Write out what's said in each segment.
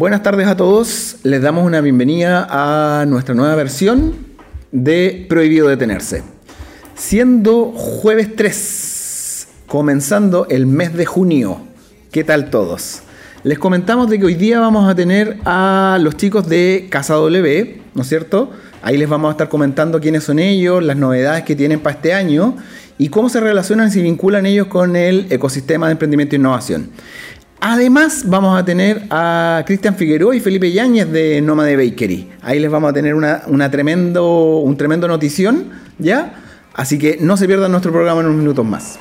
Buenas tardes a todos. Les damos una bienvenida a nuestra nueva versión de Prohibido Detenerse. Siendo jueves 3, comenzando el mes de junio. ¿Qué tal todos? Les comentamos de que hoy día vamos a tener a los chicos de Casa W, ¿no es cierto? Ahí les vamos a estar comentando quiénes son ellos, las novedades que tienen para este año y cómo se relacionan y vinculan ellos con el ecosistema de emprendimiento e innovación. Además, vamos a tener a Cristian Figueroa y Felipe Yáñez de Nómade Bakery. Ahí les vamos a tener una, tremendo, un tremendo notición, ¿ya? Así que no se pierdan nuestro programa en unos minutos más.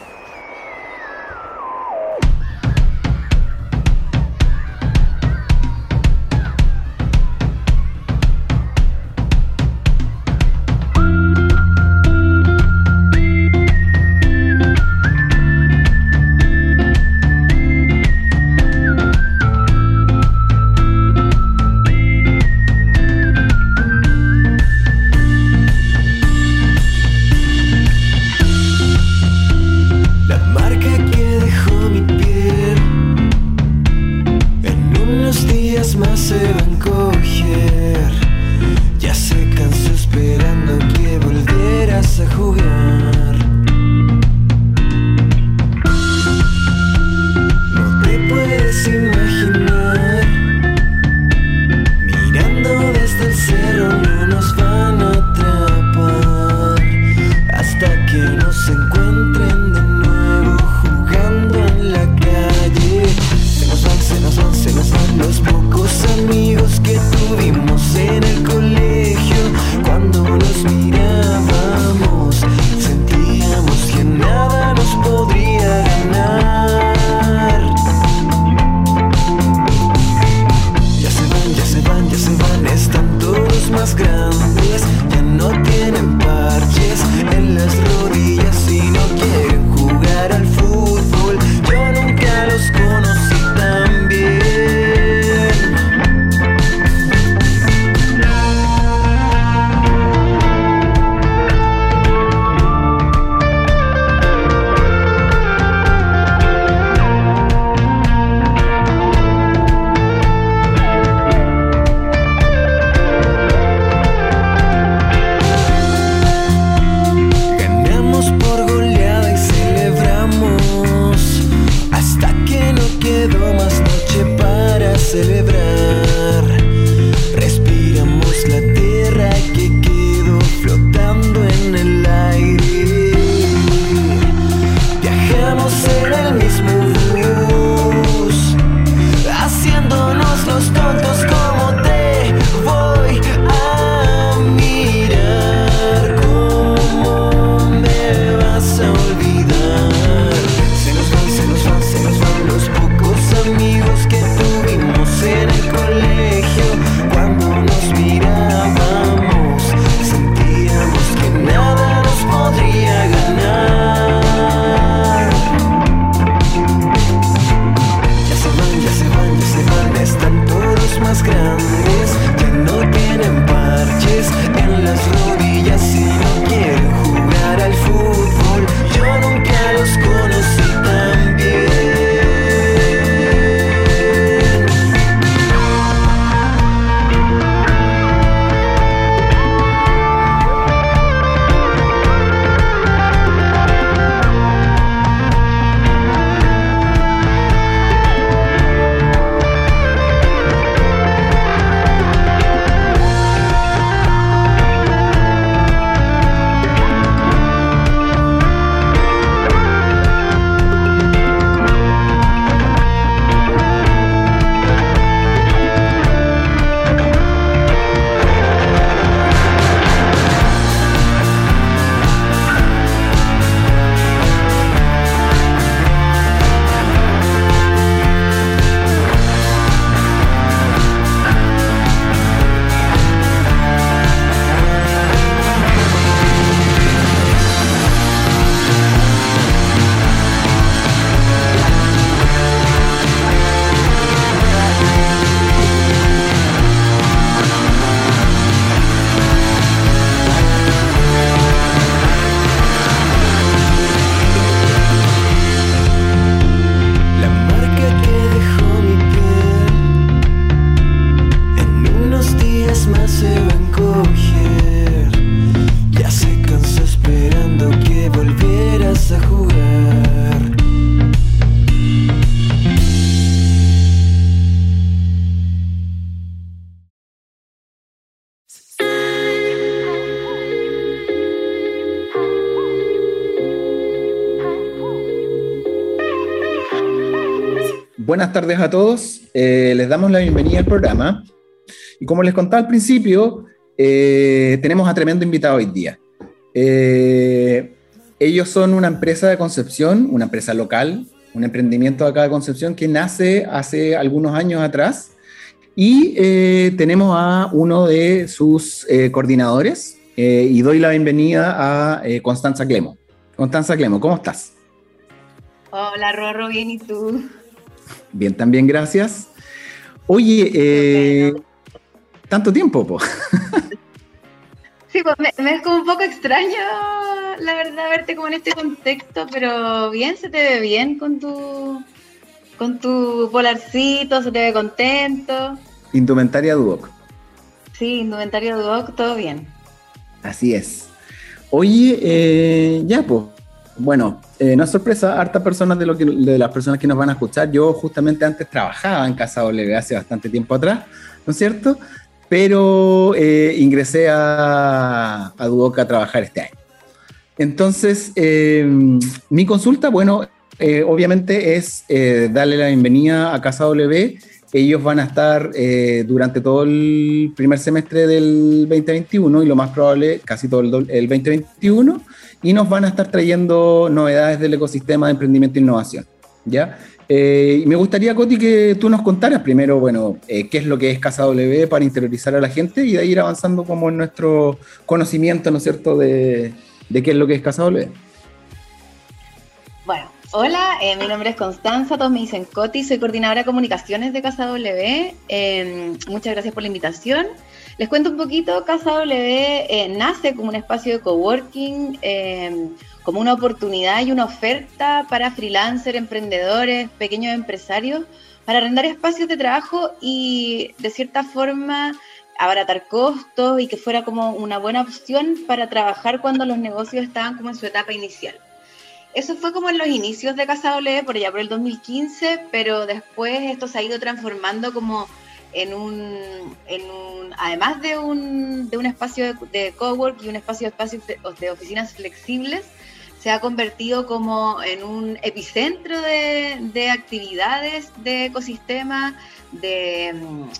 Buenas tardes a todos. Eh, les damos la bienvenida al programa. Y como les contaba al principio, eh, tenemos a tremendo invitado hoy día. Eh, ellos son una empresa de Concepción, una empresa local, un emprendimiento de acá de Concepción que nace hace algunos años atrás. Y tenemos a uno de sus coordinadores y doy la bienvenida a Constanza Clemo. Constanza Clemo, ¿cómo estás? Hola Rorro, bien, ¿y tú? Bien, también, gracias. Oye, eh, tanto tiempo, po. Sí, pues me, es como un poco extraño, la verdad, verte como en este contexto, pero bien, se te ve bien con tu con tu polarcito, se te ve contento. Indumentaria Duoc. Sí, indumentaria Duoc, todo bien. Así es. Oye, eh, ya, pues, bueno, eh, no es sorpresa, hartas personas de, lo que, de las personas que nos van a escuchar, yo justamente antes trabajaba en Casa W hace bastante tiempo atrás, ¿no es cierto? Pero eh, ingresé a, a Duoc a trabajar este año. Entonces, eh, mi consulta, bueno, obviamente es darle la bienvenida a Casa W. Ellos van a estar durante todo el primer semestre del 2021 y lo más probable casi todo el, el 2021 y nos van a estar trayendo novedades del ecosistema de emprendimiento e innovación. ¿ya? Eh, me gustaría, Coti, que tú nos contaras primero, bueno, eh, qué es lo que es Casa W para interiorizar a la gente y de ahí ir avanzando como en nuestro conocimiento, ¿no es cierto?, de, qué es lo que es Casa W. Bueno, hola, eh, mi nombre es Constanza, todos me dicen Coti, soy coordinadora de comunicaciones de Casa W. muchas gracias por la invitación. Les cuento un poquito, Casa W eh, nace como un espacio de coworking, em, como una oportunidad y una oferta para freelancers, emprendedores, pequeños empresarios, para arrendar espacios de trabajo y de cierta forma abaratar costos y que fuera como una buena opción para trabajar cuando los negocios estaban como en su etapa inicial. Eso fue como en los inicios de Casa W, por allá por el 2015, pero después esto se ha ido transformando como en un, en un además de un, de un espacio de, cowork y un espacio de, de, oficinas flexibles, se ha convertido como en un epicentro de, actividades de ecosistema, de,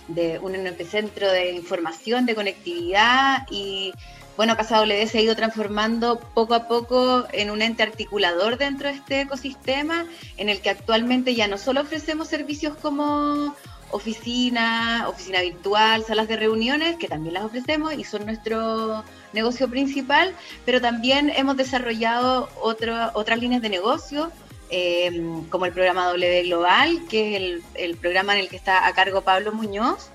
de, un epicentro de información, de conectividad y bueno, Casa se ha ido transformando poco a poco en un ente articulador dentro de este ecosistema en el que actualmente ya no solo ofrecemos servicios como oficina, oficina virtual, salas de reuniones, que también las ofrecemos y son nuestro negocio principal, pero también hemos desarrollado otras líneas de negocio, em, como el programa W Global, que es el, programa en el que está a cargo Pablo Muñoz.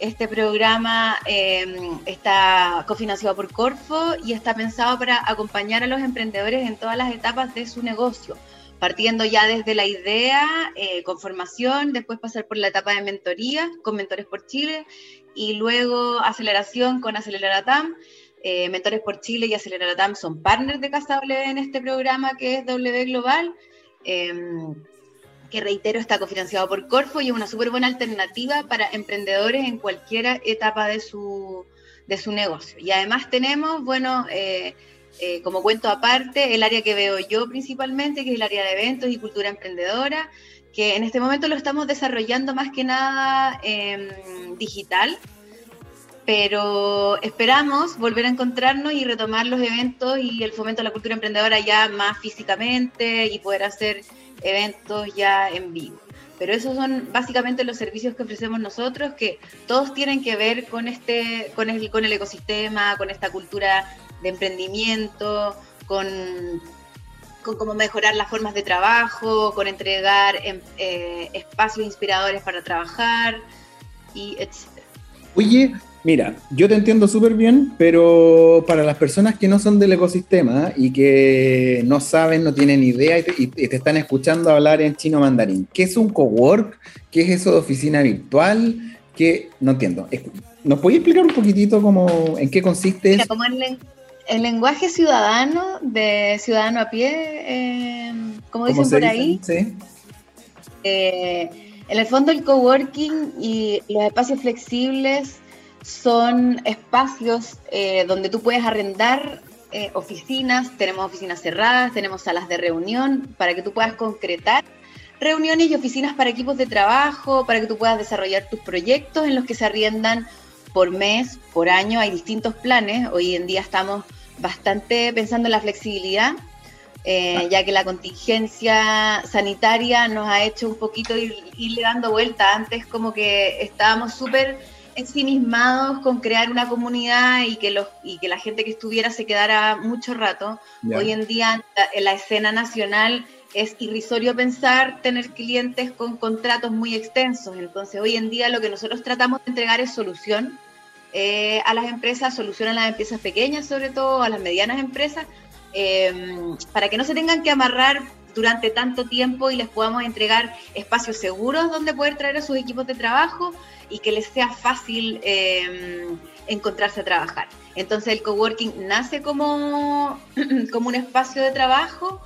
Este programa em, está cofinanciado por Corfo y está pensado para acompañar a los emprendedores en todas las etapas de su negocio partiendo ya desde la idea, eh, con formación, después pasar por la etapa de mentoría con Mentores por Chile y luego aceleración con Aceleraratam. Eh, Mentores por Chile y Aceleraratam son partners de Casa W en este programa que es W Global, em, que reitero está cofinanciado por Corfo y es una súper buena alternativa para emprendedores en cualquier etapa de su, de su negocio. Y además tenemos, bueno, eh, eh, como cuento aparte, el área que veo yo principalmente, que es el área de eventos y cultura emprendedora, que en este momento lo estamos desarrollando más que nada digital, pero esperamos volver a encontrarnos y retomar los eventos y el fomento de la cultura emprendedora ya más físicamente y poder hacer eventos ya en vivo. Pero esos son básicamente los servicios que ofrecemos nosotros, que todos tienen que ver con este, con el, con el ecosistema, con esta cultura de emprendimiento, con, con cómo mejorar las formas de trabajo, con entregar em, eh, espacios inspiradores para trabajar y etc. Oye, mira, yo te entiendo súper bien, pero para las personas que no son del ecosistema y que no saben, no tienen idea y te, están escuchando hablar en chino mandarín, ¿qué es un cowork? ¿Qué es eso de oficina virtual? ¿Qué? No entiendo. ¿Nos puedes explicar un poquitito cómo, en qué consiste Mira, Como en, el lenguaje ciudadano, de ciudadano a pie, eh, como dicen por ahí. Eh, en el fondo el coworking y los espacios flexibles son espacios eh, donde tú puedes arrendar oficinas, tenemos oficinas cerradas, tenemos salas de reunión para que tú puedas concretar reuniones y oficinas para equipos de trabajo, para que tú puedas desarrollar tus proyectos en los que se arriendan por mes, por año, hay distintos planes. Hoy en día estamos bastante pensando en la flexibilidad, eh, ya que la contingencia sanitaria nos ha hecho un poquito ir, irle dando vuelta. Antes como que estábamos súper ensimismados con crear una comunidad y que, los, y que la gente que estuviera se quedara mucho rato. Hoy en día en la escena nacional es irrisorio pensar tener clientes con contratos muy extensos. Entonces, hoy en día lo que nosotros tratamos de entregar es solución eh, a las empresas, solución a las empresas pequeñas, sobre todo a las medianas empresas, eh, para que no se tengan que amarrar durante tanto tiempo y les podamos entregar espacios seguros donde poder traer a sus equipos de trabajo y que les sea fácil eh, encontrarse a trabajar. Entonces el coworking nace como, como un espacio de trabajo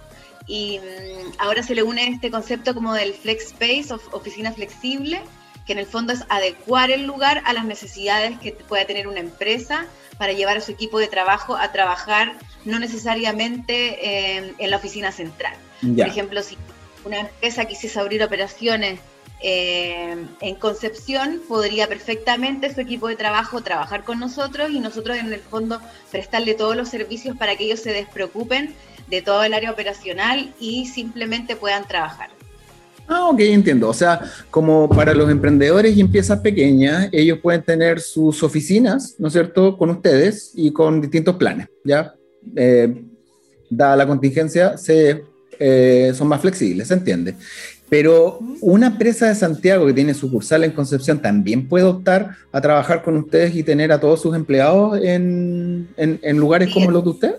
y mm, ahora se le une este concepto como del flex space, oficina flexible, que en el fondo es adecuar el lugar a las necesidades que pueda tener una empresa para llevar a su equipo de trabajo a trabajar no necesariamente eh, en la oficina central. Por ejemplo, si una empresa quisiese abrir operaciones eh, en Concepción, podría perfectamente su equipo de trabajo trabajar con nosotros y nosotros en el fondo prestarle todos los servicios para que ellos se despreocupen de todo el área operacional y simplemente puedan trabajar. Ah, ok, entiendo. O sea, como para los emprendedores y empresas pequeñas, ellos pueden tener sus oficinas, ¿no es cierto?, con ustedes y con distintos planes, ¿ya? Eh, dada la contingencia, se, eh, son más flexibles, ¿se entiende? Pero una empresa de Santiago que tiene sucursal en Concepción también puede optar a trabajar con ustedes y tener a todos sus empleados en, en lugares como los de ustedes.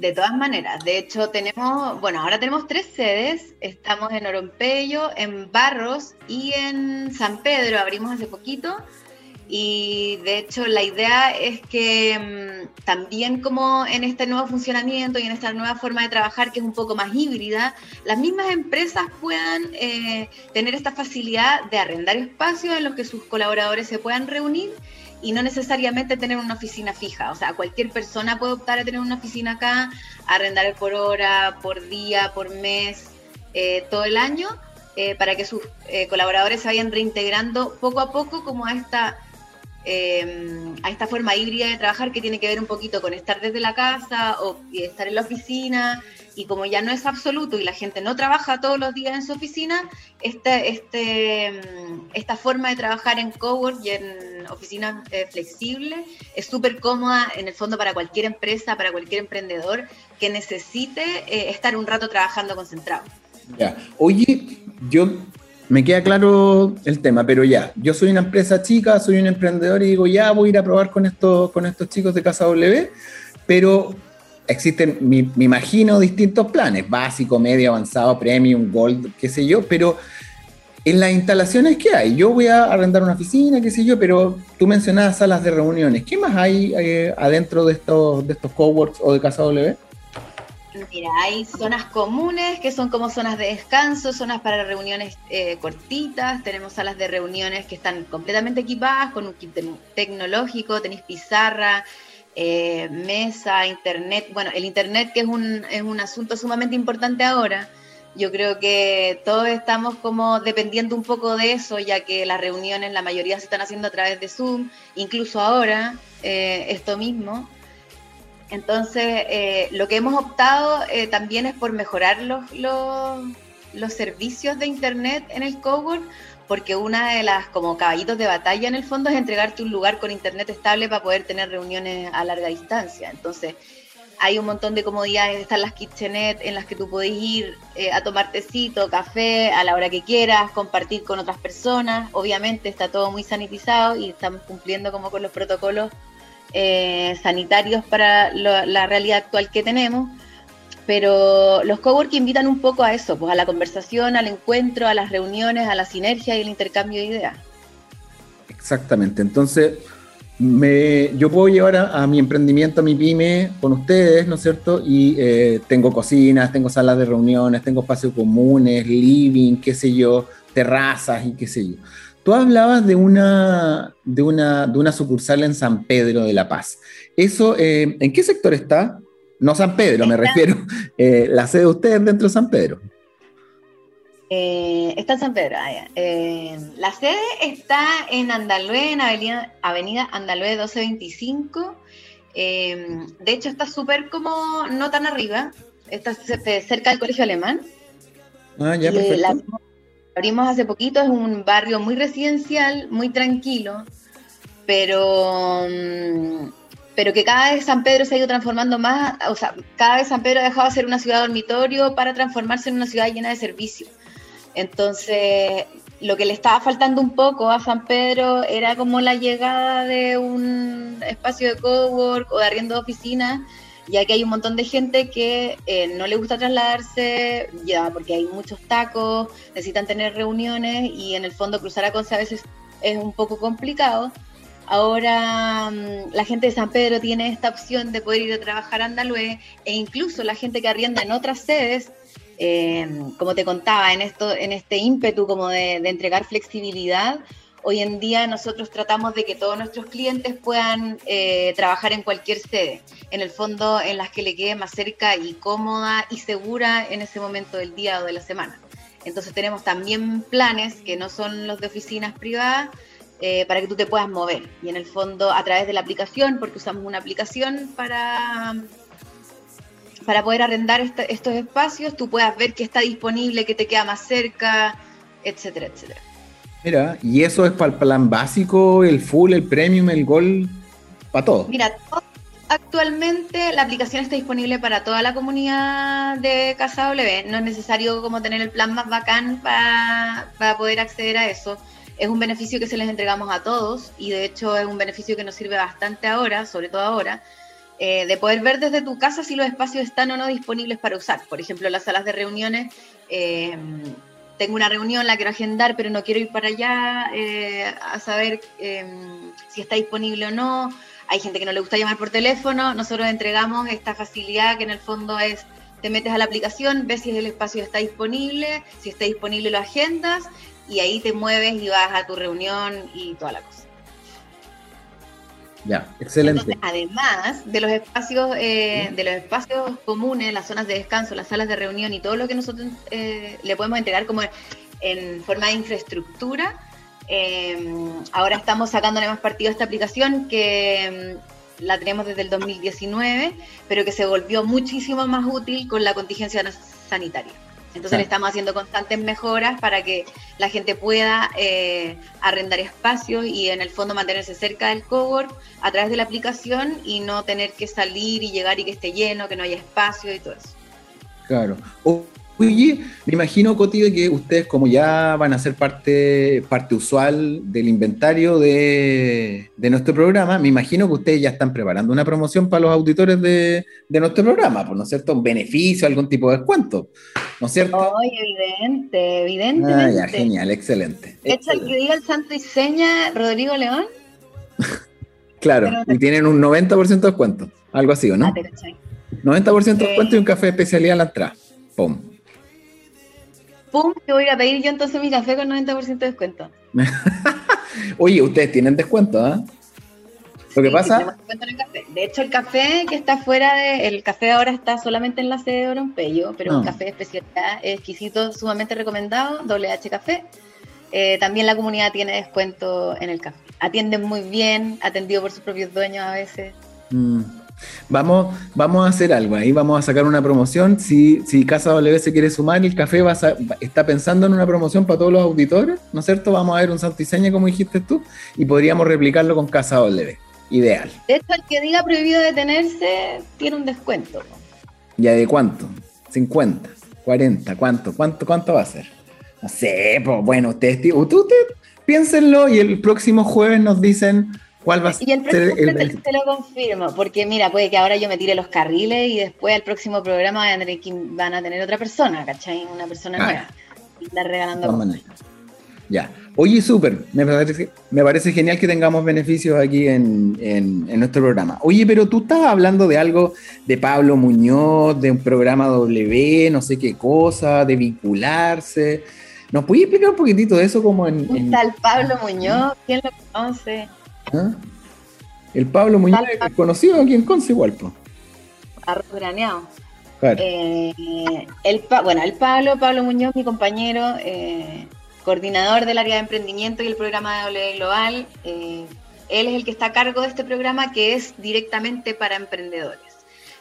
De todas maneras, de hecho tenemos, bueno, ahora tenemos tres sedes, estamos en Orompeyo, en Barros y en San Pedro, abrimos hace poquito. Y de hecho la idea es que mm, también como en este nuevo funcionamiento y en esta nueva forma de trabajar que es un poco más híbrida, las mismas empresas puedan eh, tener esta facilidad de arrendar espacios en los que sus colaboradores se puedan reunir y no necesariamente tener una oficina fija. O sea, cualquier persona puede optar a tener una oficina acá, arrendar por hora, por día, por mes, eh, todo el año, eh, para que sus colaboradores se vayan reintegrando poco a poco como a esta, a esta forma híbrida de trabajar que tiene que ver un poquito con estar desde la casa o estar en la oficina y como ya no es absoluto y la gente no trabaja todos los días en su oficina, este, este, mm, esta forma de trabajar en cowork y en oficinas eh, flexibles es súper cómoda en el fondo para cualquier empresa, para cualquier emprendedor que necesite eh, estar un rato trabajando concentrado. Ya. Oye, yo me queda claro el tema, pero ya, yo soy una empresa chica, soy un emprendedor y digo, ya voy a ir a probar con estos, con estos chicos de Casa W, pero existen, me, imagino, distintos planes, básico, medio, avanzado, premium, gold, qué sé yo, pero en las instalaciones que hay, yo voy a arrendar una oficina, qué sé yo, pero tú mencionabas salas de reuniones, ¿qué más hay eh, adentro de estos, de estos coworks o de Casa W? Mira, hay zonas comunes que son como zonas de descanso, zonas para reuniones eh, cortitas, tenemos salas de reuniones que están completamente equipadas con un kit tecnológico, tenéis pizarra, eh, mesa, internet. Bueno, el internet que es un, es un asunto sumamente importante ahora. Yo creo que todos estamos como dependiendo un poco de eso, ya que las reuniones, la mayoría se están haciendo a través de Zoom, incluso ahora, eh, esto mismo. Entonces, eh, lo que hemos optado también es por mejorar los, los, los servicios de Internet en el cowork, porque una de las como caballitos de batalla en el fondo es entregarte un lugar con internet estable para poder tener reuniones a larga distancia. Entonces, hay un montón de comodidades, están las kitchenet en las que tú podés ir eh, a tomar tecito, café, a la hora que quieras, compartir con otras personas. Obviamente está todo muy sanitizado y estamos cumpliendo como con los protocolos eh, sanitarios para la realidad actual que tenemos pero los cowork invitan un poco a eso, pues a la conversación, al encuentro, a las reuniones, a la sinergia y el intercambio de ideas. Exactamente, entonces me, yo puedo llevar a, mi emprendimiento, a mi pyme con ustedes, ¿no es cierto? Y eh, tengo cocinas, tengo salas de reuniones, tengo espacios comunes, living, qué sé yo, terrazas y qué sé yo. Tú hablabas de una, de una, de una sucursal en San Pedro de la Paz. ¿Eso eh, en qué sector está? No San Pedro, me refiero. Eh, la sede de ustedes dentro de San Pedro. Eh, está en San Pedro. Ah, la sede está en Andalue, en Avenida, Avenida Andalue 1225. de hecho, está súper como no tan arriba. Está cerca del colegio alemán. Ah, ya, perfecto. Abrimos hace poquito, es un barrio muy residencial, muy tranquilo, pero mm, pero que cada vez San Pedro se ha ido transformando más, o sea, cada vez San Pedro ha dejado de ser una ciudad dormitorio para transformarse en una ciudad llena de servicios. Entonces, lo que le estaba faltando un poco a San Pedro era como la llegada de un espacio de cowork o de arriendo de oficinas, ya que hay un montón de gente que eh, no le gusta trasladarse, ya porque hay muchos tacos, necesitan tener reuniones y en el fondo cruzar a Conce a veces es un poco complicado. Ahora mm, la gente de San Pedro tiene esta opción de poder ir a trabajar a Andalue e incluso la gente que arrienda en otras sedes, eh, como te contaba, en, esto, en este ímpetu como de, entregar flexibilidad, hoy en día nosotros tratamos de que todos nuestros clientes puedan eh, trabajar en cualquier sede, en el fondo en las que le quede más cerca y cómoda y segura en ese momento del día o de la semana. Entonces tenemos también planes que no son los de oficinas privadas, eh, para que tú te puedas mover. Y en el fondo, a través de la aplicación, porque usamos una aplicación para, para poder arrendar estos espacios, tú puedas ver qué está disponible, qué te queda más cerca, etcétera, etcétera. Mira, ¿y eso es para el plan básico, el full, el premium, el gol, para todo? Mira, actualmente la aplicación está disponible para toda la comunidad de Casa W. No es necesario como tener el plan más bacán para, para poder acceder a eso es un beneficio que se les entregamos a todos y de hecho es un beneficio que nos sirve bastante ahora, sobre todo ahora, eh, de poder ver desde tu casa si los espacios están o no disponibles para usar. Por ejemplo, las salas de reuniones, eh, tengo una reunión, la quiero agendar, pero no quiero ir para allá eh, a saber si está disponible o no. Hay gente que no le gusta llamar por teléfono, nosotros entregamos esta facilidad que en el fondo es te metes a la aplicación, ves si el espacio está disponible, si está disponible lo agendas y ahí te mueves y vas a tu reunión y toda la cosa. Ya, excelente. además de los espacios, eh, de los espacios comunes, las zonas de descanso, las salas de reunión y todo lo que nosotros eh, le podemos entregar como en forma de infraestructura, eh, ahora estamos sacándole más partido a esta aplicación que mm, la tenemos desde el 2019, pero que se volvió muchísimo más útil con la contingencia sanitaria. Entonces le estamos haciendo constantes mejoras para que la gente pueda eh, arrendar espacios y en el fondo mantenerse cerca del cowork a través de la aplicación y no tener que salir y llegar y que esté lleno, que no haya espacio y todo eso. Claro. Oye, me imagino, Coti, que ustedes como ya van a ser parte, parte usual del inventario de, nuestro programa, me imagino que ustedes ya están preparando una promoción para los auditores de, nuestro programa, ¿no es cierto? Un beneficio, algún tipo de descuento, ¿no es cierto? Oye, evidente, evidentemente. Ah, ya, genial, excelente. El que diga el santo y seña Rodrigo León. claro, y tienen un 90% de descuento, algo así, ¿o no? 90% de descuento y un café de especialidad en la entrada. Pum. ¡Pum! Te voy a pedir yo entonces mi café con 90% de descuento. Oye, ustedes tienen descuento, ¿ah? Lo que pasa. De hecho, el café que está fuera de. El café ahora está solamente en la sede de Orompeyo, pero un ah. café de especialidad exquisito, sumamente recomendado, WH Café. Eh, también la comunidad tiene descuento en el café. Atienden muy bien, atendido por sus propios dueños a veces. Mm. Vamos, vamos a hacer algo ahí, vamos a sacar una promoción. Si, si Casa W se quiere sumar, el café va está pensando en una promoción para todos los auditores, ¿no es cierto? Vamos a ver un santiseña, como dijiste tú, y podríamos replicarlo con Casa W. Ideal. De hecho, el que diga prohibido detenerse tiene un descuento. ¿Ya de cuánto? ¿50? ¿40? ¿Cuánto? ¿Cuánto, cuánto va a ser? No sé, pues bueno, ustedes, ustedes piénsenlo y el próximo jueves nos dicen ¿Cuál va a ser y el próximo el, te, lo confirmo, porque mira, puede que ahora yo me tire los carriles y después al próximo programa van a tener, otra persona, ¿cachai? Una persona ah. nueva. Y estar regalando. Ya. Oye, súper. Me parece, me parece genial que tengamos beneficios aquí en, en, nuestro programa. Oye, pero tú estabas hablando de algo de Pablo Muñoz, de un programa W, no sé qué cosa, de vincularse. ¿Nos puedes explicar un poquitito de eso como en... ¿Qué tal Pablo Muñoz? ¿Quién lo conoce? ¿Ah? El Pablo Muñoz conocido aquí en Conce igual, Arroz graneado. Eh, el, bueno, el Pablo, Pablo Muñoz, mi compañero, eh, coordinador del área de emprendimiento y el programa de W Global. Eh, él es el que está a cargo de este programa que es directamente para emprendedores.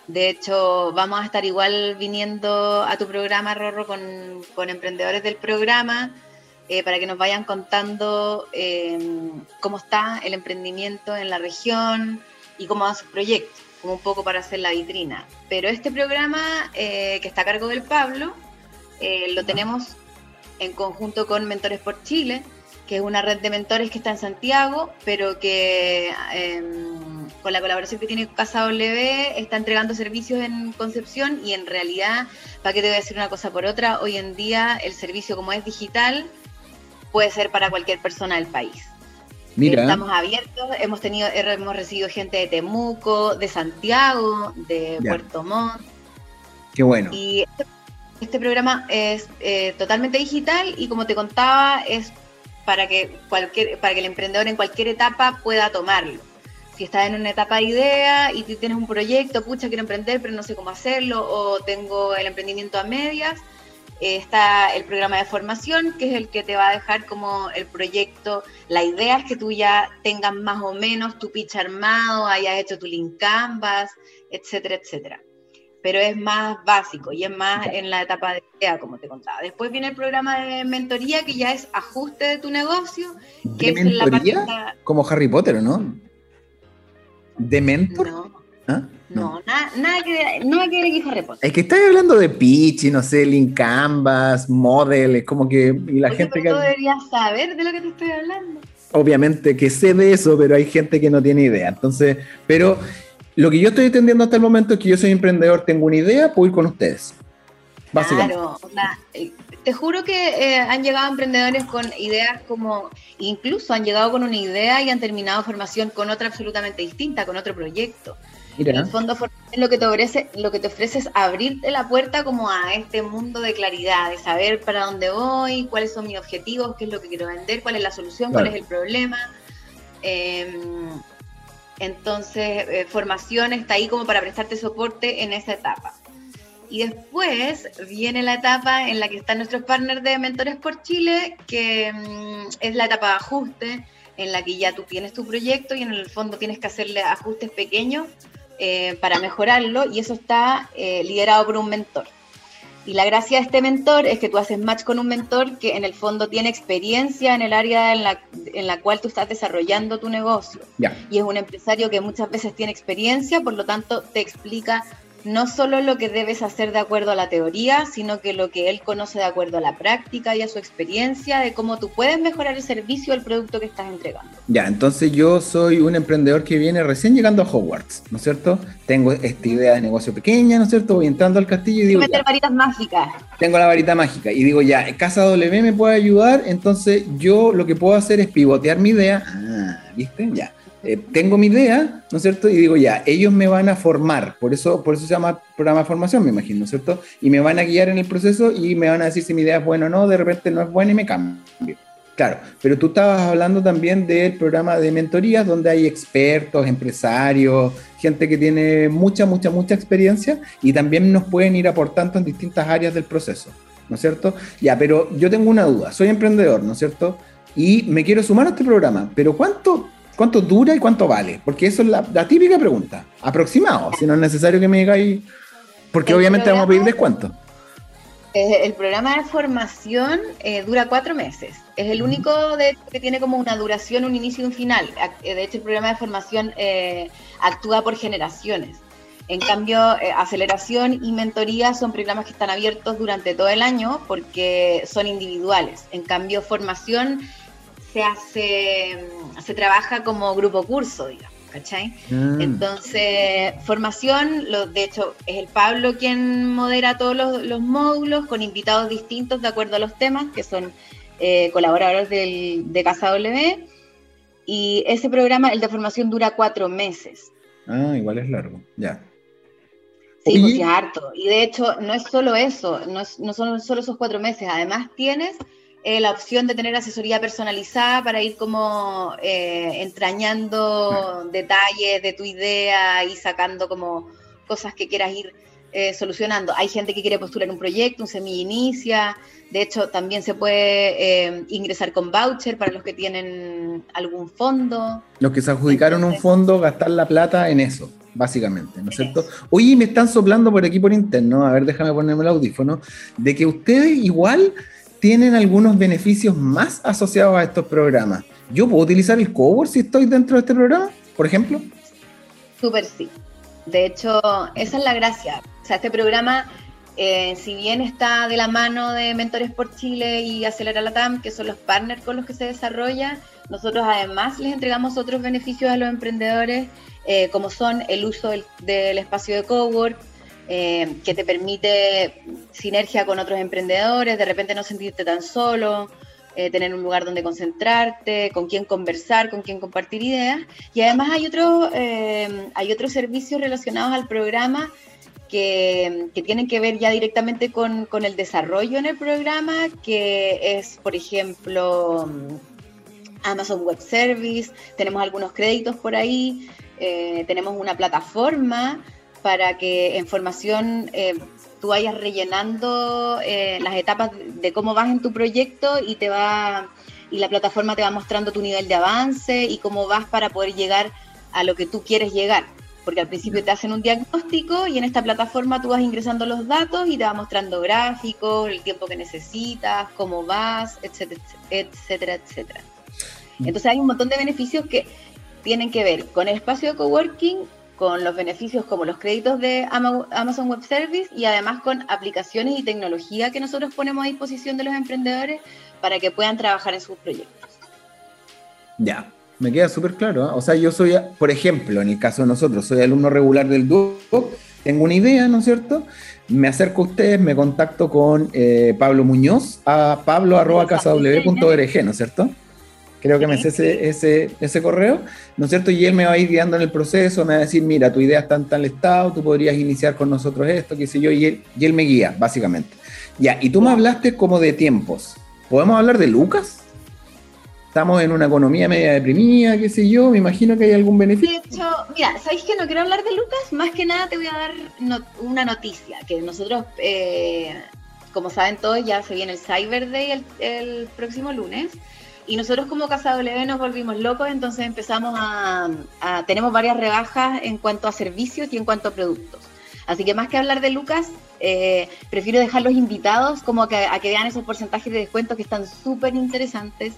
De hecho, vamos a estar igual viniendo a tu programa, Rorro, con, con emprendedores del programa eh, para que nos vayan contando em, cómo está el emprendimiento en la región y cómo van sus proyectos, como un poco para hacer la vitrina. Pero este programa eh, que está a cargo del Pablo, eh, lo tenemos en conjunto con Mentores por Chile, que es una red de mentores que está en Santiago, pero que em, con la colaboración que tiene Casa W está entregando servicios en Concepción y en realidad, para que te voy a decir una cosa por otra, hoy en día el servicio como es digital, puede ser para cualquier persona del país. Mira. Estamos abiertos, hemos tenido, hemos recibido gente de Temuco, de Santiago, de Puerto Montt. Qué bueno. Y este, este programa es eh, totalmente digital y como te contaba, es para que cualquier, para que el emprendedor en cualquier etapa pueda tomarlo. Si estás en una etapa de idea y tú tienes un proyecto, pucha, quiero emprender, pero no sé cómo hacerlo, o tengo el emprendimiento a medias, está el programa de formación, que es el que te va a dejar como el proyecto. La idea es que tú ya tengas más o menos tu pitch armado, hayas hecho tu link canvas, etcétera, etcétera. Pero es más básico y es más en la etapa de idea, como te contaba. Después viene el programa de mentoría, que ya es ajuste de tu negocio. Que ¿De mentoría? Como Harry Potter, ¿no? ¿De mentor? No. ¿Ah? No, nada, nada, que, nada que ver Harry Potter. Es que estás hablando de pitch y no sé, link canvas, model, es como que y la gente que. deberías saber de lo que te estoy hablando. Obviamente que sé de eso, pero hay gente que no tiene idea. Entonces, pero lo que yo estoy entendiendo hasta el momento es que yo soy emprendedor, tengo una idea, puedo ir con ustedes. Básicamente. Claro, eh, te juro que eh, han llegado emprendedores con ideas como, incluso han llegado con una idea y han terminado formación con otra absolutamente distinta, con otro proyecto. En el fondo lo que te ofrece, lo que te ofrece es abrirte la puerta como a este mundo de claridad, de saber para dónde voy, cuáles son mis objetivos, qué es lo que quiero vender, cuál es la solución, cuál es el problema. Em, entonces, eh, formación está ahí como para prestarte soporte en esa etapa. Y después viene la etapa en la que están nuestros partners de Mentores por Chile, que mm, es la etapa de ajuste, en la que ya tú tienes tu proyecto y en el fondo tienes que hacerle ajustes pequeños eh, para mejorarlo y eso está eh, liderado por un mentor. Y la gracia de este mentor es que tú haces match con un mentor que en el fondo tiene experiencia en el área en la, en la cual tú estás desarrollando tu negocio. Y es un empresario que muchas veces tiene experiencia, por lo tanto te explica no solo lo que debes hacer de acuerdo a la teoría, sino que lo que él conoce de acuerdo a la práctica y a su experiencia de cómo tú puedes mejorar el servicio o el producto que estás entregando. Ya, entonces yo soy un emprendedor que viene recién llegando a Hogwarts, ¿no es cierto? Tengo esta idea de negocio pequeña, ¿no es cierto? Voy entrando al castillo y digo... meter varitas mágicas. Tengo la varita mágica y digo, ya, Casa W me puede ayudar, entonces yo lo que puedo hacer es pivotear mi idea. Ah, ¿viste? Ya eh, tengo mi idea, ¿no es cierto? Y digo, ya, ellos me van a formar, por eso, por eso se llama programa de formación, me imagino, ¿no es cierto? Y me van a guiar en el proceso y me van a decir si mi idea es buena o no, de repente no es buena y me cambio. Claro, pero tú estabas hablando también del programa de mentorías donde hay expertos, empresarios, gente que tiene mucha, mucha, mucha experiencia y también nos pueden ir aportando en distintas áreas del proceso, ¿no es cierto? Ya, pero yo tengo una duda, soy emprendedor, ¿no es cierto? Y me quiero sumar a este programa, pero ¿cuánto ¿Cuánto dura y cuánto vale? Porque eso es la, típica pregunta. Aproximado, si no es necesario que me digáis, porque obviamente vamos a pedir descuento. Eh, el programa de formación eh, dura cuatro meses. Es el único de que tiene como una duración, un inicio y un final. Eh, de hecho, el programa de formación actúa por generaciones. En cambio, aceleración y mentoría son programas que están abiertos durante todo el año porque son individuales. En cambio, formación se hace, se trabaja como grupo curso, digamos, ¿cachai? Mm. Entonces, formación, lo, de hecho, es el Pablo quien modera todos los, módulos con invitados distintos de acuerdo a los temas, que son eh, colaboradores del, de Casa W. Y ese programa, el de formación, dura cuatro meses. Ah, igual es largo, ya. Sí, pues es harto. Y de hecho, no es solo eso, no, no son solo esos cuatro meses. Además, tienes eh, la opción de tener asesoría personalizada para ir como eh, entrañando detalles de tu idea y sacando como cosas que quieras ir eh, solucionando. Hay gente que quiere postular un proyecto, un semi inicia. De hecho, también se puede eh, ingresar con voucher para los que tienen algún fondo. Los que se adjudicaron un fondo, gastar la plata en eso, básicamente, ¿no es cierto? Oye, me están soplando por aquí por interno, a ver, déjame ponerme el audífono, de que ustedes igual tienen algunos beneficios más asociados a estos programas. ¿Yo puedo utilizar el cowork si estoy dentro de este programa, por ejemplo? Súper sí. De hecho, esa es la gracia. O sea, este programa, eh, si bien está de la mano de Mentores por Chile y Acelera Latam, que son los partners con los que se desarrolla, nosotros además les entregamos otros beneficios a los emprendedores, eh, como son el uso del, espacio de cowork, eh, que te permite sinergia con otros emprendedores, de repente no sentirte tan solo, eh, tener un lugar donde concentrarte, con quién conversar, con quién compartir ideas. Y además hay, otros eh, hay otros servicios relacionados al programa que, que tienen que ver ya directamente con, con, el desarrollo en el programa, que es, por ejemplo, Amazon Web Service, tenemos algunos créditos por ahí, tenemos una plataforma para que en formación tú vayas rellenando eh, las etapas de cómo vas en tu proyecto y te va y la plataforma te va mostrando tu nivel de avance y cómo vas para poder llegar a lo que tú quieres llegar. Porque al principio te hacen un diagnóstico y en esta plataforma tú vas ingresando los datos y te va mostrando gráficos, el tiempo que necesitas, cómo vas, etcétera, etcétera, etcétera. Entonces hay un montón de beneficios que tienen que ver con el espacio de coworking con los beneficios como los créditos de Amazon Web Service y además con aplicaciones y tecnología que nosotros ponemos a disposición de los emprendedores para que puedan trabajar en sus proyectos. Ya, me queda súper claro. ¿eh? O sea, yo soy, por ejemplo, en el caso de nosotros, soy alumno regular del DUOC, tengo una idea, ¿no es cierto? Me acerco a ustedes, me contacto con eh, Pablo Muñoz a pablo.casaw.org, ¿no es cierto? Creo que me sé ese, ese, ese, correo, ¿no es cierto? Y él me va a ir guiando en el proceso, me va a decir, mira, tu idea está en tal estado, tú podrías iniciar con nosotros esto, qué sé yo, y él, y él me guía, básicamente. Ya, y tú me hablaste como de tiempos. ¿Podemos hablar de Lucas? Estamos en una economía media deprimida, qué sé yo, me imagino que hay algún beneficio. De hecho, mira, ¿sabéis que no quiero hablar de Lucas? Más que nada te voy a dar una noticia, que nosotros, eh, como saben todos, ya se viene el Cyber Day el, el próximo lunes. Y nosotros como Casa W nos volvimos locos, entonces empezamos a, tenemos varias rebajas en cuanto a servicios y en cuanto a productos. Así que más que hablar de Lucas, eh, prefiero dejar los invitados como a que, vean esos porcentajes de descuento que están súper interesantes,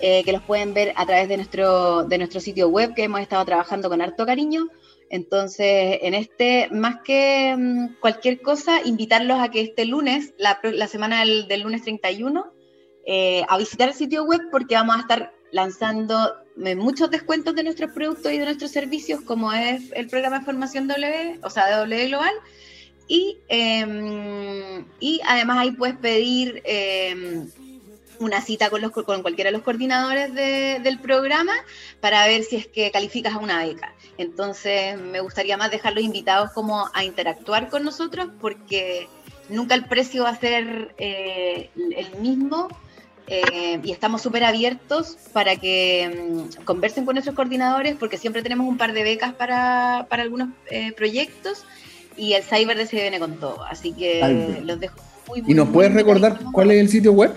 eh, que los pueden ver a través de nuestro, de nuestro sitio web que hemos estado trabajando con harto cariño. Entonces, en este, más que mm, cualquier cosa, invitarlos a que este lunes, la, la semana del, del lunes 31, eh, a visitar el sitio web porque vamos a estar lanzando muchos descuentos de nuestros productos y de nuestros servicios, como es el programa de formación W, o sea, de W Global. Y, em, y además ahí puedes pedir em, una cita con, los, con cualquiera de los coordinadores del programa para ver si es que calificas a una beca. Entonces, me gustaría más dejarlos invitados como a interactuar con nosotros porque nunca el precio va a ser eh, el mismo eh, y estamos súper abiertos para que mm, conversen con nuestros coordinadores porque siempre tenemos un par de becas para, para algunos eh, proyectos y el Cyber se viene con todo. Así que los dejo muy, muy ¿Y nos puedes recordar cuál es el sitio web?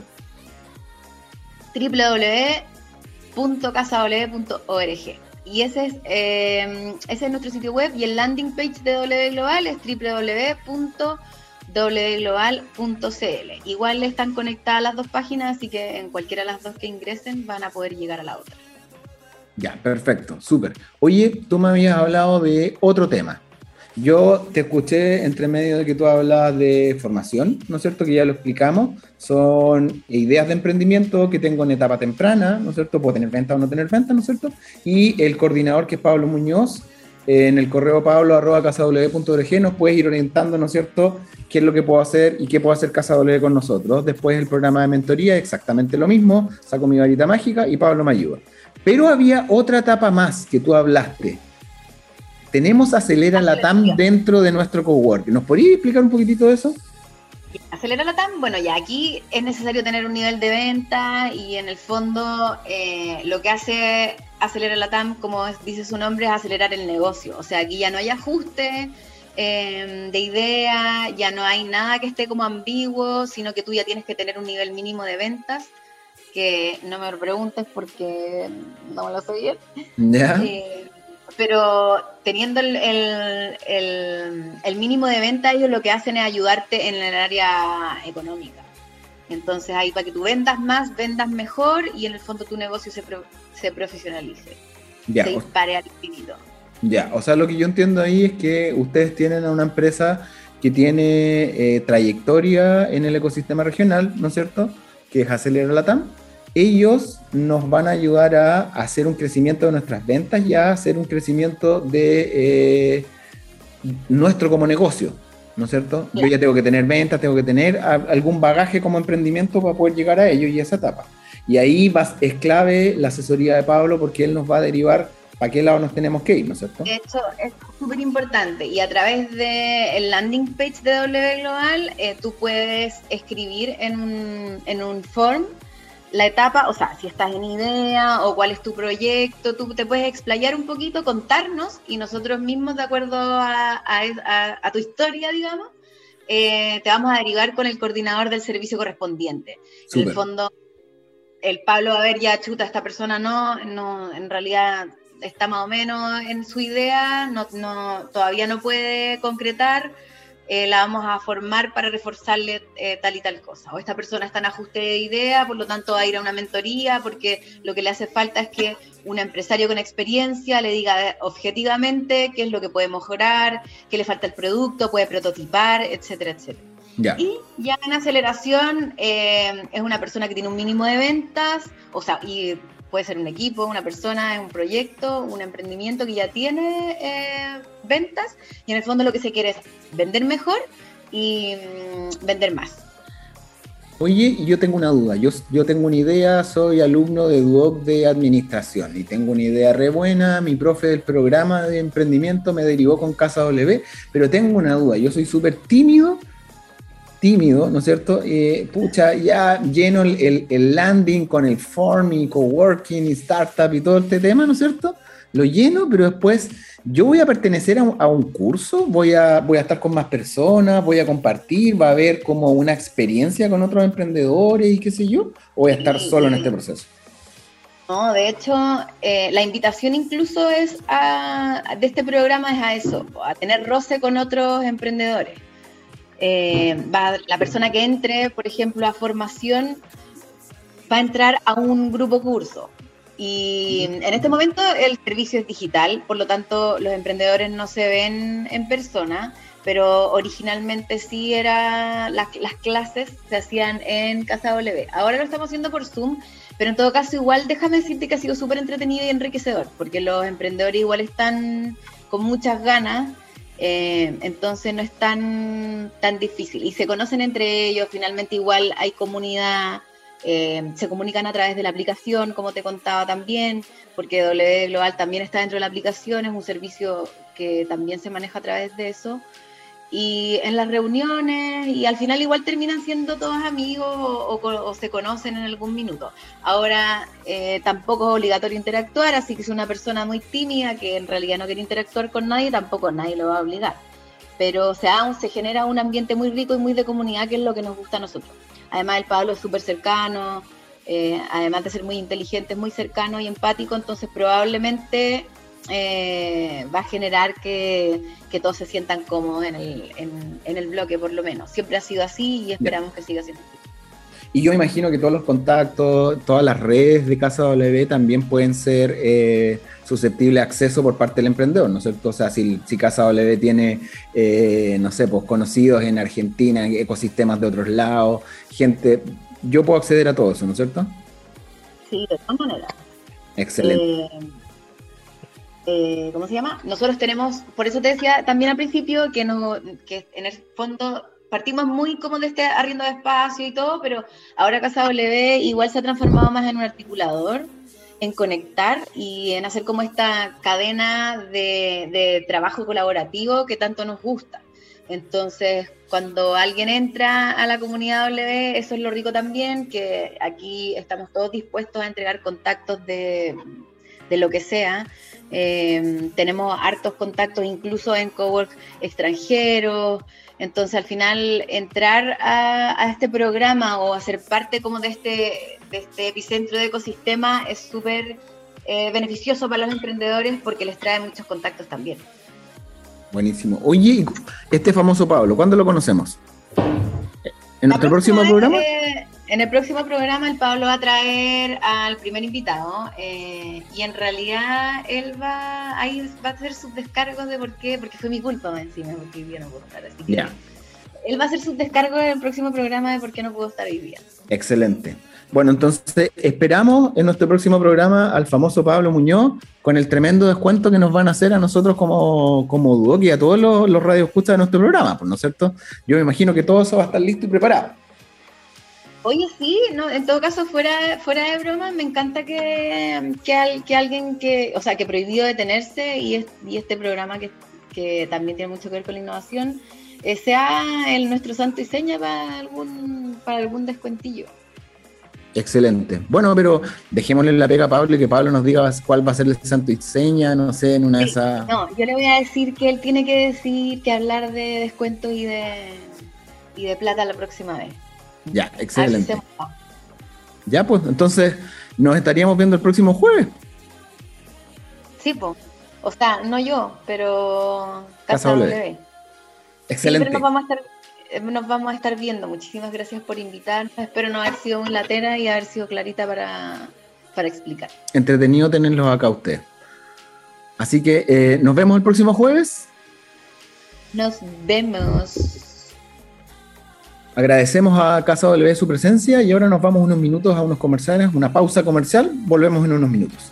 www.casaw.org. Y ese es, eh, ese es nuestro sitio web y el landing page de W Global es www wglobal.cl. Igual están conectadas las dos páginas, así que en cualquiera de las dos que ingresen van a poder llegar a la otra. Ya, perfecto, súper. Oye, tú me habías hablado de otro tema. Yo te escuché entre medio de que tú hablabas de formación, ¿no es cierto? Que ya lo explicamos. Son ideas de emprendimiento que tengo en etapa temprana, ¿no es cierto? Puedo tener venta o no tener venta, ¿no es cierto? Y el coordinador que es Pablo Muñoz, en el correo pablo arroba nos puedes ir orientando, ¿no es cierto?, qué es lo que puedo hacer y qué puedo hacer Casa W con nosotros. Después el programa de mentoría, exactamente lo mismo, saco mi varita mágica y Pablo me ayuda. Pero había otra etapa más que tú hablaste. Tenemos Acelera la TAM dentro de nuestro cowork. ¿Nos podrías explicar un poquitito de eso? Acelera la TAM, bueno, ya aquí es necesario tener un nivel de venta y en el fondo eh, lo que hace Acelera la TAM, como dice su nombre, es acelerar el negocio. O sea, aquí ya no hay ajuste, em, de idea, ya no hay nada que esté como ambiguo, sino que tú ya tienes que tener un nivel mínimo de ventas, que no me lo preguntes porque no me lo sé bien. Eh, pero teniendo el, el, mínimo de venta, ellos lo que hacen es ayudarte en el área económica. Entonces ahí para que tú vendas más, vendas mejor y en el fondo tu negocio se, se profesionalice. Ya, se dispare al infinito. Ya, o sea, lo que yo entiendo ahí es que ustedes tienen a una empresa que tiene eh, trayectoria en el ecosistema regional, ¿no es cierto? Que es Acelera Latam. Ellos nos van a ayudar a hacer un crecimiento de nuestras ventas y a hacer un crecimiento de eh, nuestro como negocio, ¿no es cierto? Yo ya tengo que tener ventas, tengo que tener algún bagaje como emprendimiento para poder llegar a ello y a esa etapa. Y ahí es clave la asesoría de Pablo porque él nos va a derivar para qué lado nos tenemos que ir, ¿no es cierto? Esto es súper importante y a través del landing page de W Global eh, tú puedes escribir en un, en un form la etapa, o sea, si estás en idea o cuál es tu proyecto, tú te puedes explayar un poquito, contarnos y nosotros mismos, de acuerdo a, tu historia, digamos, eh, te vamos a derivar con el coordinador del servicio correspondiente. En el fondo, el Pablo, a ver, ya chuta, esta persona no, no, en realidad está más o menos en su idea, no, no, todavía no puede concretar eh, la vamos a formar para reforzarle eh, tal y tal cosa. O esta persona está en ajuste de idea, por lo tanto va a ir a una mentoría, porque lo que le hace falta es que un empresario con experiencia le diga objetivamente qué es lo que puede mejorar, qué le falta el producto, puede prototipar, etcétera, etcétera. Y ya en aceleración eh, es una persona que tiene un mínimo de ventas, o sea, y puede ser un equipo, una persona, un proyecto, un emprendimiento que ya tiene eh, ventas y en el fondo lo que se quiere es vender mejor y mm, vender más. Oye, yo tengo una duda. Yo, yo tengo una idea, soy alumno de Duoc de Administración y tengo una idea re buena. Mi profe del programa de emprendimiento me derivó con Casa W, pero tengo una duda. Yo soy súper tímido tímido, ¿no es cierto? Eh, pucha, ya lleno el, landing con el form y coworking y startup y todo este tema, ¿no es cierto? Lo lleno, pero después yo voy a pertenecer a un, curso, voy a, voy a estar con más personas, voy a compartir, va a haber como una experiencia con otros emprendedores y qué sé yo, o voy a estar solo en este proceso. No, de hecho, eh, la invitación incluso es a, de este programa es a eso, a tener roce con otros emprendedores. Eh, va, la persona que entre, por ejemplo, a formación, va a entrar a un grupo curso. Y en este momento el servicio es digital, por lo tanto los emprendedores no se ven en persona, pero originalmente sí era las, clases se hacían en Casa W. Ahora lo estamos haciendo por Zoom, pero en todo caso igual déjame decirte que ha sido súper entretenido y enriquecedor, porque los emprendedores igual están con muchas ganas eh, entonces no es tan, tan difícil. Y se conocen entre ellos, finalmente igual hay comunidad, eh, se comunican a través de la aplicación, como te contaba también, porque W Global también está dentro de la aplicación, es un servicio que también se maneja a través de eso y en las reuniones y al final igual terminan siendo todos amigos o, se conocen en algún minuto. Ahora eh, tampoco es obligatorio interactuar, así que si una persona muy tímida que en realidad no quiere interactuar con nadie, tampoco nadie lo va a obligar. Pero o sea, se genera un ambiente muy rico y muy de comunidad que es lo que nos gusta a nosotros. Además el Pablo es súper cercano, eh, además de ser muy inteligente, es muy cercano y empático, entonces probablemente eh, va a generar que, todos se sientan cómodos en el, en, el, bloque, por lo menos. Siempre ha sido así y esperamos que siga siendo así. Y yo imagino que todos los contactos, todas las redes de Casa W también pueden ser eh, susceptibles de acceso por parte del emprendedor, ¿no es cierto? O sea, si, si Casa W tiene, eh, no sé, pues conocidos en Argentina, ecosistemas de otros lados, gente, yo puedo acceder a todo eso, ¿no es cierto? Sí, de todas maneras. Excelente. Eh, eh, ¿cómo se llama? Nosotros tenemos, por eso te decía también al principio que, en el fondo partimos muy como de este arriendo de espacio y todo, pero ahora Casa W igual se ha transformado más en un articulador, en conectar y en hacer como esta cadena de, trabajo colaborativo que tanto nos gusta. Entonces, cuando alguien entra a la comunidad W, eso es lo rico también, que aquí estamos todos dispuestos a entregar contactos de lo que sea, Eh, tenemos hartos contactos incluso en cowork extranjeros. Entonces, al final, entrar a, este programa o hacer parte como de este, de este epicentro de ecosistema es súper eh, beneficioso para los emprendedores porque les trae muchos contactos también. Buenísimo. Oye, este famoso Pablo, ¿cuándo lo conocemos? ¿En nuestro próximo programa? En el próximo programa el Pablo va a traer al primer invitado eh, y en realidad él va ahí va a hacer sus descargos de por qué, porque fue mi culpa encima, porque yo no puedo estar así que él va a hacer sus descargos en el próximo programa de por qué no puedo estar hoy día. Excelente. Bueno, entonces esperamos en nuestro próximo programa al famoso Pablo Muñoz con el tremendo descuento que nos van a hacer a nosotros como, como Duoc y a todos los, los de nuestro programa, ¿no es cierto? Yo me imagino que todo eso va a estar listo y preparado. Oye, sí, no, en todo caso, fuera, fuera de broma, me encanta que, que, alguien que, o sea, que prohibió detenerse y, y este programa que, que, también tiene mucho que ver con la innovación, eh, sea el nuestro santo y seña para algún, para algún descuentillo. Excelente. Bueno, pero dejémosle la pega a Pablo y que Pablo nos diga cuál va a ser el santo y seña, no sé, en una de esas. No, yo le voy a decir que él tiene que decir que hablar de descuento y de, y de plata la próxima vez. Ya, excelente. Ya, pues, entonces nos estaríamos viendo el próximo jueves. Sí, pues. O sea, no yo, pero Casa, W. Excelente. nos vamos, a estar, eh, nos vamos a estar viendo. Muchísimas gracias por invitarnos. Espero no haber sido muy latera y haber sido clarita para, para explicar. Entretenido tenerlos acá usted. Así que eh, nos vemos el próximo jueves. Nos vemos. Agradecemos a Casa W su presencia y ahora nos vamos unos minutos a unos comerciales, una pausa comercial. Volvemos en unos minutos.